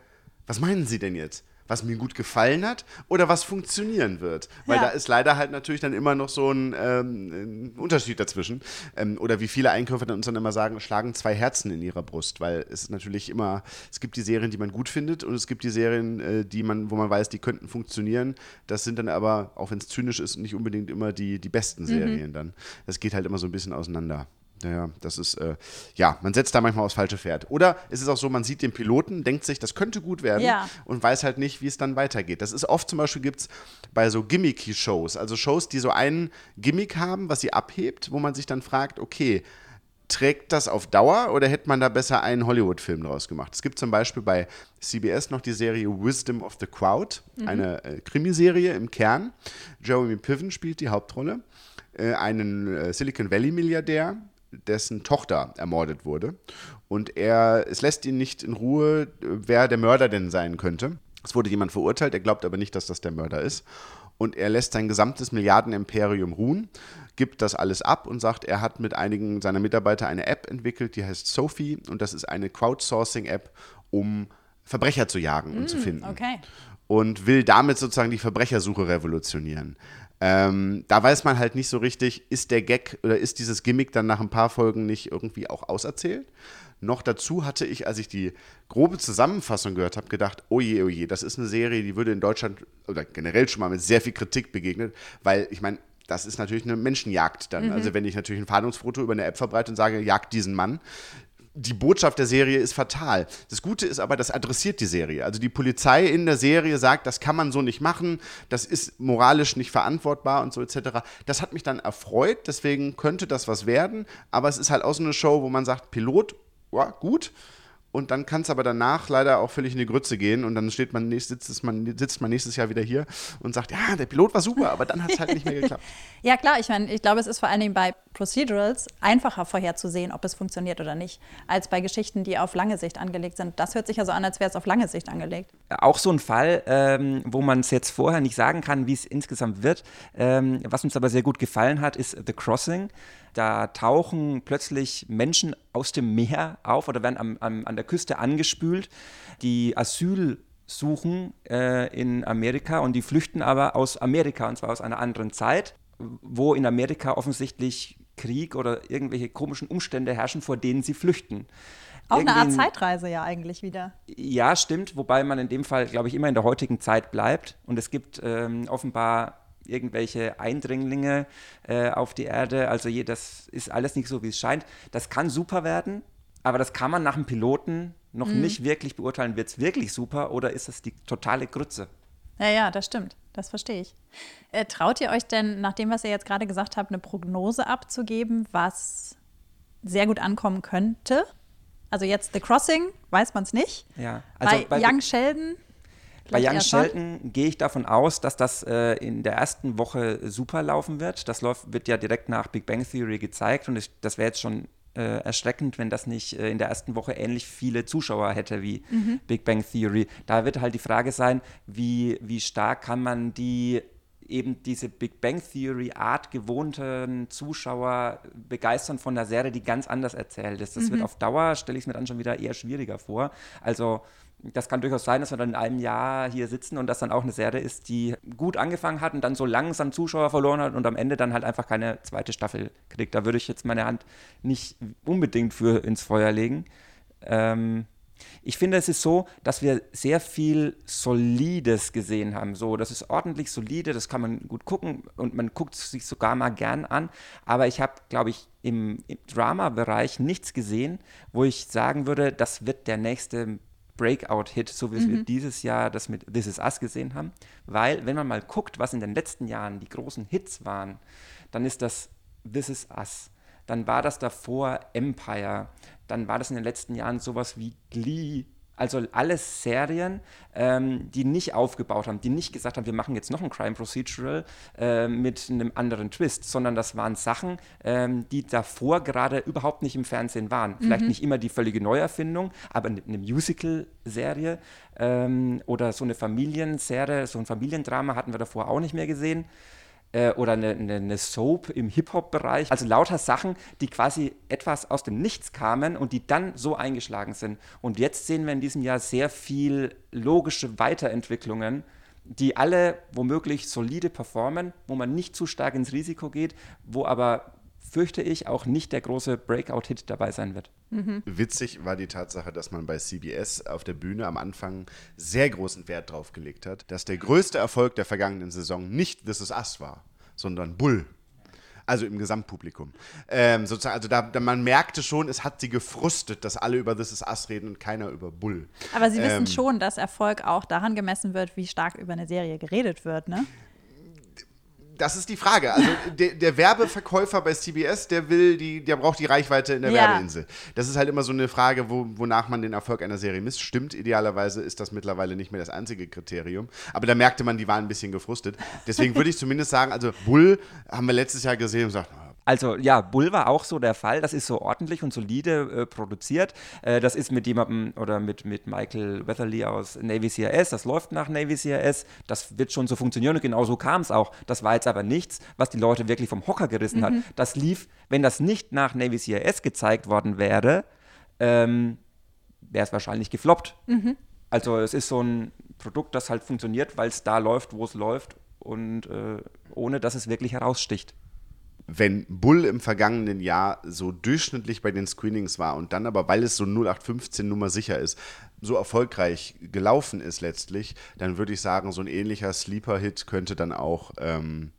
was meinen Sie denn jetzt? Was mir gut gefallen hat oder was funktionieren wird? Weil Ja. da ist leider halt natürlich dann immer noch so ein, ähm, ein Unterschied dazwischen. Ähm, oder wie viele Einkäufer dann uns dann immer sagen, schlagen zwei Herzen in ihrer Brust, weil es ist natürlich immer, es gibt die Serien, die man gut findet und es gibt die Serien, äh, die man, wo man weiß, die könnten funktionieren. Das sind dann aber, auch wenn es zynisch ist, nicht unbedingt immer die, die besten Serien dann. Das geht halt immer so ein bisschen auseinander. Ja, das ist, äh, ja, man setzt da manchmal aufs falsche Pferd. Oder es ist auch so, man sieht den Piloten, denkt sich, das könnte gut werden Ja. und weiß halt nicht, wie es dann weitergeht. Das ist oft zum Beispiel gibt es bei so gimmicky Shows, also Shows, die so einen Gimmick haben, was sie abhebt, wo man sich dann fragt, okay, trägt das auf Dauer oder hätte man da besser einen Hollywood-Film draus gemacht? Es gibt zum Beispiel bei CBS noch die Serie Wisdom of the Crowd, eine äh, Krimiserie im Kern. Jeremy Piven spielt die Hauptrolle, äh, einen äh, Silicon Valley-Milliardär, dessen Tochter ermordet wurde. Und er, es lässt ihn nicht in Ruhe, wer der Mörder denn sein könnte. Es wurde jemand verurteilt, er glaubt aber nicht, dass das der Mörder ist. Und er lässt sein gesamtes Milliardenimperium ruhen, gibt das alles ab und sagt, er hat mit einigen seiner Mitarbeiter eine App entwickelt, die heißt Sophie. Und das ist eine Crowdsourcing-App, um Verbrecher zu jagen und zu finden Okay. und will damit sozusagen die Verbrechersuche revolutionieren. Ähm, da weiß man halt nicht so richtig, ist der Gag oder ist dieses Gimmick dann nach ein paar Folgen nicht irgendwie auch auserzählt? Noch dazu hatte ich, als ich die grobe Zusammenfassung gehört habe, gedacht, oh je, oh das ist eine Serie, die würde in Deutschland oder generell schon mal mit sehr viel Kritik begegnet, weil ich meine, das ist natürlich eine Menschenjagd dann. Also wenn ich natürlich ein Fahndungsfoto über eine App verbreite und sage, jagt diesen Mann, die Botschaft der Serie ist fatal. Das Gute ist aber, das adressiert die Serie. Also die Polizei in der Serie sagt, das kann man so nicht machen, das ist moralisch nicht verantwortbar und so etc. Das hat mich dann erfreut, deswegen könnte das was werden, aber es ist halt auch so eine Show, wo man sagt, Pilot, ja, gut. Und dann kann es aber danach leider auch völlig in die Grütze gehen und dann steht man, nächst- sitzt, man, sitzt man nächstes Jahr wieder hier und sagt, ja, der Pilot war super, aber dann hat es halt nicht mehr geklappt. Ja, klar, ich meine, ich glaube, es ist vor allen Dingen bei Procedurals einfacher vorherzusehen, ob es funktioniert oder nicht, als bei Geschichten, die auf lange Sicht angelegt sind. Das hört sich ja so an, als wäre es auf lange Sicht angelegt. Auch so ein Fall, ähm, wo man es jetzt vorher nicht sagen kann, wie es insgesamt wird. Ähm, was uns aber sehr gut gefallen hat, ist The Crossing. Da tauchen plötzlich Menschen aus dem Meer auf oder werden am, am, an der Küste angespült, die Asyl suchen äh, in Amerika und die flüchten aber aus Amerika und zwar aus einer anderen Zeit, wo in Amerika offensichtlich Krieg oder irgendwelche komischen Umstände herrschen, vor denen sie flüchten. Auch eine Art Zeitreise ja eigentlich wieder. ja, stimmt, wobei man in dem Fall, glaube ich, immer in der heutigen Zeit bleibt. Und es gibt ähm, offenbar irgendwelche Eindringlinge äh, auf die Erde. Also je, das ist alles nicht so, wie es scheint. Das kann super werden, aber das kann man nach dem Piloten noch nicht wirklich beurteilen. Wird es wirklich super oder ist das die totale Grütze? Ja, ja, das stimmt. Das verstehe ich. Äh, traut ihr euch denn, nach dem, was ihr jetzt gerade gesagt habt, eine Prognose abzugeben, was sehr gut ankommen könnte? Also jetzt The Crossing, weiß man es nicht. Ja, also bei, bei- Young Sheldon. Bei Young. Shelton gehe ich davon aus, dass das äh, in der ersten Woche super laufen wird. Das läuft, wird ja direkt nach Big Bang Theory gezeigt und ich, das wäre jetzt schon äh, erschreckend, wenn das nicht äh, in der ersten Woche ähnlich viele Zuschauer hätte wie Mhm. Big Bang Theory. Da wird halt die Frage sein, wie, wie stark kann man die eben diese Big Bang Theory Art gewohnten Zuschauer begeistern von einer Serie, die ganz anders erzählt ist. Das Mhm. wird auf Dauer, stelle ich es mir dann schon wieder eher schwieriger vor. Also das kann durchaus sein, dass wir dann in einem Jahr hier sitzen und das dann auch eine Serie ist, die gut angefangen hat und dann so langsam Zuschauer verloren hat und am Ende dann halt einfach keine zweite Staffel kriegt. Da würde ich jetzt meine Hand nicht unbedingt für ins Feuer legen. Ähm, ich finde, es ist so, dass wir sehr viel Solides gesehen haben. So, das ist ordentlich solide, das kann man gut gucken und man guckt es sich sogar mal gern an. Aber ich habe, glaube ich, im, im Drama-Bereich nichts gesehen, wo ich sagen würde, das wird der nächste Breakout-Hit, so wie wir dieses Jahr das mit This Is Us gesehen haben. Weil, wenn man mal guckt, was in den letzten Jahren die großen Hits waren, dann ist das This Is Us. Dann war das davor Empire. Dann war das in den letzten Jahren sowas wie Glee Also alles Serien, ähm, die nicht aufgebaut haben, die nicht gesagt haben, wir machen jetzt noch ein Crime Procedural äh, mit einem anderen Twist, sondern das waren Sachen, ähm, die davor gerade überhaupt nicht im Fernsehen waren. Vielleicht nicht immer die völlige Neuerfindung, aber eine, eine Musical-Serie ähm, oder so eine Familienserie, so ein Familiendrama hatten wir davor auch nicht mehr gesehen äh, oder eine, eine, eine Soap im Hip-Hop-Bereich. Also lauter Sachen, die quasi etwas aus dem Nichts kamen und die dann so eingeschlagen sind. Und jetzt sehen wir in diesem Jahr sehr viel logische Weiterentwicklungen, die alle womöglich solide performen, wo man nicht zu stark ins Risiko geht, wo aber fürchte ich auch nicht der große Breakout-Hit dabei sein wird. Witzig war die Tatsache, dass man bei CBS auf der Bühne am Anfang sehr großen Wert drauf gelegt hat, dass der größte Erfolg der vergangenen Saison nicht This Is Us war, sondern Bull. Also im Gesamtpublikum. Ähm, sozusagen, also da, da, man merkte schon, es hat sie gefrustet, dass alle über This Is Us reden und keiner über Bull. Aber Sie wissen Ähm, schon, dass Erfolg auch daran gemessen wird, wie stark über eine Serie geredet wird, ne? Das ist die Frage. Also der, der Werbeverkäufer bei CBS, der will die, der braucht die Reichweite in der Ja. Werbeinsel. Das ist halt immer so eine Frage, wo, wonach man den Erfolg einer Serie misst. Stimmt, idealerweise ist das mittlerweile nicht mehr das einzige Kriterium. Aber da merkte man, die waren ein bisschen gefrustet. Deswegen würde ich zumindest sagen, also Bull haben wir letztes Jahr gesehen und gesagt, Also ja, Bull war auch so der Fall. Das ist so ordentlich und solide äh, produziert. Äh, das ist mit jemandem oder mit, mit Michael Weatherly aus Navy CRS. Das läuft nach Navy CRS. Das wird schon so funktionieren und genau so kam es auch. Das war jetzt aber nichts, was die Leute wirklich vom Hocker gerissen hat. Das lief, wenn das nicht nach Navy CRS gezeigt worden wäre, ähm, wäre es wahrscheinlich gefloppt. Also es ist so ein Produkt, das halt funktioniert, weil es da läuft, wo es läuft und äh, ohne dass es wirklich heraussticht. Wenn Bull im vergangenen Jahr so durchschnittlich bei den Screenings war und dann aber, weil es so 0815 Nummer sicher ist, so erfolgreich gelaufen ist letztlich, dann würde ich sagen, so ein ähnlicher Sleeper-Hit könnte dann auch ähm,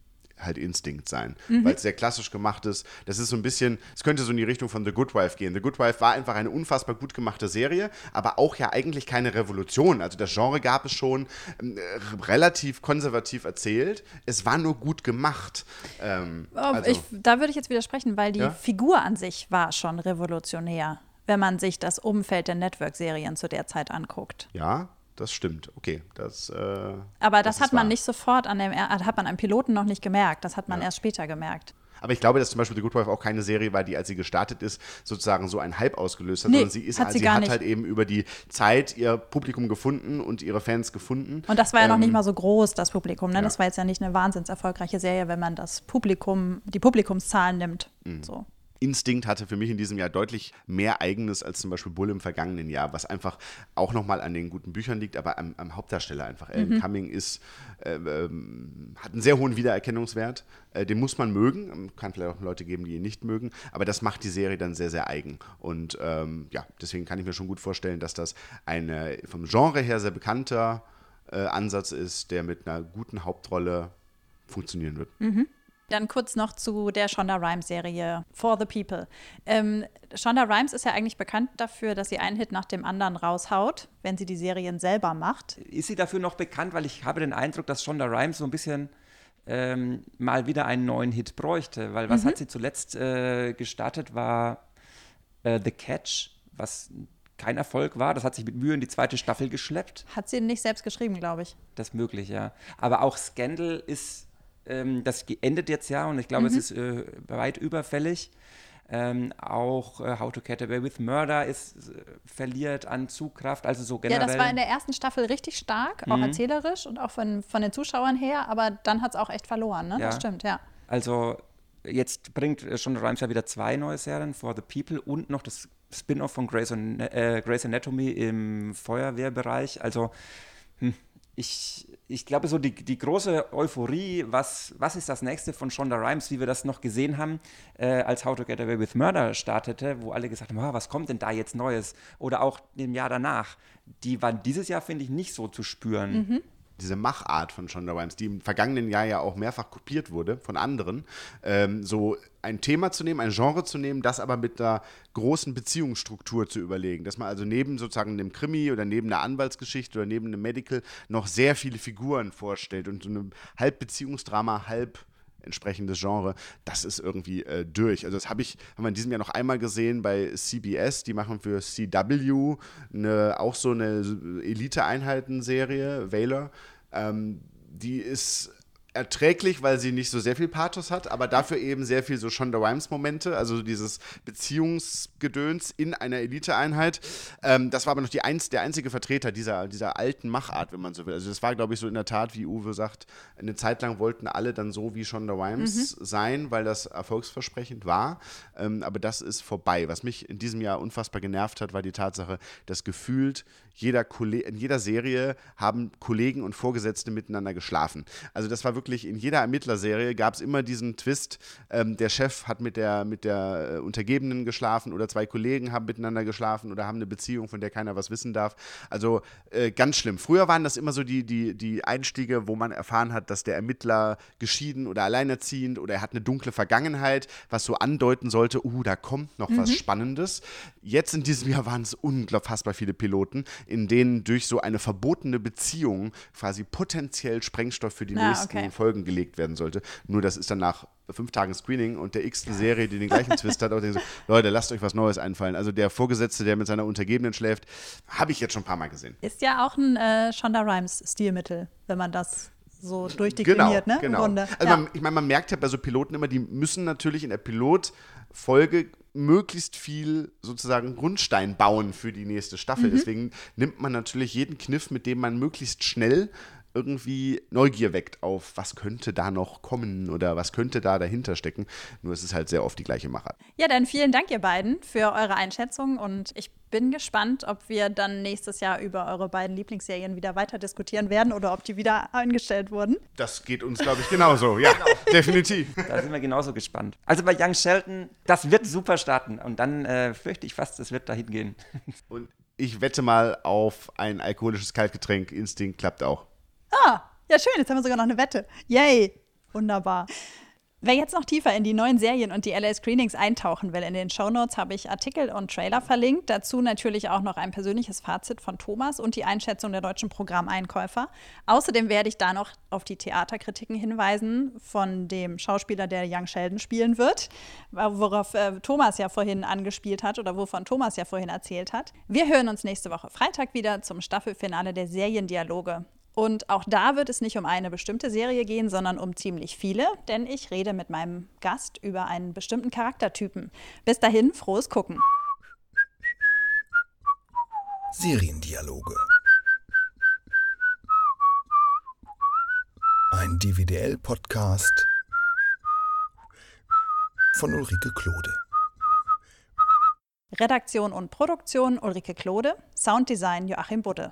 halt Instinct sein, weil es sehr klassisch gemacht ist. Das ist so ein bisschen, es könnte so in die Richtung von The Good Wife gehen. The Good Wife war einfach eine unfassbar gut gemachte Serie, aber auch ja eigentlich keine Revolution. Also das Genre gab es schon ähm, äh, relativ konservativ erzählt. Es war nur gut gemacht. Ähm, Oh, also- ich, da würde ich jetzt widersprechen, weil die Ja? Figur an sich war schon revolutionär, wenn man sich das Umfeld der Network-Serien zu der Zeit anguckt. Ja, das stimmt. Okay, das. Äh, Aber das, ist hat man wahr. nicht sofort an dem, er- hat man am Piloten noch nicht gemerkt. Das hat man erst später gemerkt. Aber ich glaube, dass zum Beispiel The Good Wife auch keine Serie war, die, als sie gestartet ist, sozusagen so einen Hype ausgelöst hat, Nee, sondern sie ist, hat sie sie gar hat nicht. halt eben über die Zeit ihr Publikum gefunden und ihre Fans gefunden. Und das war ja noch Ähm, nicht mal so groß, das Publikum. Ne? ja. Das war jetzt ja nicht eine wahnsinns erfolgreiche Serie, wenn man das Publikum, die Publikumszahlen nimmt. Mhm. So. Instinct hatte für mich in diesem Jahr deutlich mehr Eigenes als zum Beispiel Bull im vergangenen Jahr, was einfach auch nochmal an den guten Büchern liegt, aber am, am Hauptdarsteller einfach. Alan Cumming ist, äh, ähm, hat einen sehr hohen Wiedererkennungswert. Äh, den muss man mögen. Ähm, Kann vielleicht auch Leute geben, die ihn nicht mögen, aber das macht die Serie dann sehr, sehr eigen. Und ähm, ja, deswegen kann ich mir schon gut vorstellen, dass das ein äh, vom Genre her sehr bekannter äh, Ansatz ist, der mit einer guten Hauptrolle funktionieren wird. Dann kurz noch zu der Shonda Rhimes-Serie For the People. Ähm, Shonda Rhimes ist ja eigentlich bekannt dafür, dass sie einen Hit nach dem anderen raushaut, wenn sie die Serien selber macht. Ist sie dafür noch bekannt? Weil ich habe den Eindruck, dass Shonda Rhimes so ein bisschen ähm, mal wieder einen neuen Hit bräuchte. Weil was hat sie zuletzt äh, gestartet, war äh, The Catch, was kein Erfolg war. Das hat sich mit Mühe in die zweite Staffel geschleppt. Hat sie nicht selbst geschrieben, glaube ich. Das ist möglich, ja. Aber auch Scandal ist, ähm, das endet jetzt ja und ich glaube, es ist äh, weit überfällig. Ähm, auch äh, How to Get Away with Murder ist, äh, verliert an Zugkraft, also so generell. Ja, das war in der ersten Staffel richtig stark, auch erzählerisch und auch von, von den Zuschauern her, aber dann hat es auch echt verloren, ne? Ja. Das stimmt, ja. Also jetzt bringt äh, Shonda Rhimes ja wieder zwei neue Serien, For the People und noch das Spin-off von Grey's, äh, Grey's Anatomy im Feuerwehrbereich. Also hm, ich, ich glaube so die, die große Euphorie, was, was ist das nächste von Shonda Rhimes, wie wir das noch gesehen haben, äh, als How to Get Away with Murder startete, wo alle gesagt haben, "Ah, was kommt denn da jetzt Neues? Oder auch im Jahr danach. Die waren dieses Jahr, finde ich, nicht so zu spüren. diese Machart von Shonda Rhimes, die im vergangenen Jahr ja auch mehrfach kopiert wurde von anderen, ähm, so ein Thema zu nehmen, ein Genre zu nehmen, das aber mit einer großen Beziehungsstruktur zu überlegen. Dass man also neben sozusagen einem Krimi oder neben einer Anwaltsgeschichte oder neben einem Medical noch sehr viele Figuren vorstellt und so eine halb Beziehungsdrama, halb entsprechendes Genre, das ist irgendwie äh, durch. Also das habe ich, haben wir in diesem Jahr noch einmal gesehen bei CBS, die machen für CW eine, auch so eine Elite-Einheiten-Serie, Valor. Ähm, die ist erträglich, weil sie nicht so sehr viel Pathos hat, aber dafür eben sehr viel so Shonda Rhimes-Momente, also dieses Beziehungsgedöns in einer Eliteeinheit. Ähm, das war aber noch die eins, der einzige Vertreter dieser, dieser alten Machart, wenn man so will. Also das war, glaube ich, so in der Tat, wie Uwe sagt, eine Zeit lang wollten alle dann so wie Shonda Rhimes mhm. sein, weil das erfolgsversprechend war. Ähm, aber das ist vorbei. Was mich in diesem Jahr unfassbar genervt hat, war die Tatsache, dass gefühlt jeder in jeder Serie haben Kollegen und Vorgesetzte miteinander geschlafen. Also das war wirklich in jeder Ermittlerserie gab es immer diesen Twist, ähm, der Chef hat mit der, mit der äh, Untergebenen geschlafen oder zwei Kollegen haben miteinander geschlafen oder haben eine Beziehung, von der keiner was wissen darf. Also äh, ganz schlimm. Früher waren das immer so die, die, die Einstiege, wo man erfahren hat, dass der Ermittler geschieden oder alleinerziehend oder er hat eine dunkle Vergangenheit, was so andeuten sollte, uh, da kommt noch mhm. was Spannendes. Jetzt in diesem Jahr waren es unfassbar viele Piloten in denen durch so eine verbotene Beziehung quasi potenziell Sprengstoff für die ah, nächsten okay. Folgen gelegt werden sollte. Nur das ist dann nach fünf Tagen Screening und der x-ten Serie, die den gleichen Twist hat, auch so, Leute, lasst euch was Neues einfallen. Also der Vorgesetzte, der mit seiner Untergebenen schläft, habe ich jetzt schon ein paar Mal gesehen. Ist ja auch ein äh, Shonda Rhimes-Stilmittel, wenn man das so durchdekliniert, genau, ne? Genau. Also ja. man, ich meine, man merkt ja bei so Piloten immer, die müssen natürlich in der Pilotfolge möglichst viel sozusagen Grundstein bauen für die nächste Staffel. Mhm. Deswegen nimmt man natürlich jeden Kniff, mit dem man möglichst schnell irgendwie Neugier weckt auf, was könnte da noch kommen oder was könnte da dahinter stecken. Nur es ist halt sehr oft die gleiche Macher. Ja, dann vielen Dank, ihr beiden, für eure Einschätzung und ich bin gespannt, ob wir dann nächstes Jahr über eure beiden Lieblingsserien wieder weiter diskutieren werden oder ob die wieder eingestellt wurden. Das geht uns, glaube ich, genauso. Ja, genau. definitiv. Da sind wir genauso gespannt. Also bei Young Shelton, das wird super starten und dann äh, fürchte ich fast, es wird dahin gehen. Und ich wette mal auf ein alkoholisches Kaltgetränk. Instinkt klappt auch. Ah, ja, schön. Jetzt haben wir sogar noch eine Wette. Yay. Wunderbar. Wer jetzt noch tiefer in die neuen Serien und die LA Screenings eintauchen will, in den Shownotes habe ich Artikel und Trailer verlinkt. Dazu natürlich auch noch ein persönliches Fazit von Thomas und die Einschätzung der deutschen Programmeinkäufer. Außerdem werde ich da noch auf die Theaterkritiken hinweisen von dem Schauspieler, der Young Sheldon spielen wird, worauf äh, Thomas ja vorhin angespielt hat oder wovon Thomas ja vorhin erzählt hat. Wir hören uns nächste Woche Freitag wieder zum Staffelfinale der Seriendialoge. Und auch da wird es nicht um eine bestimmte Serie gehen, sondern um ziemlich viele, denn ich rede mit meinem Gast über einen bestimmten Charaktertypen. Bis dahin, frohes Gucken. Seriendialoge. Ein DVDL-Podcast von Ulrike Klode. Redaktion und Produktion Ulrike Klode, Sounddesign Joachim Budde.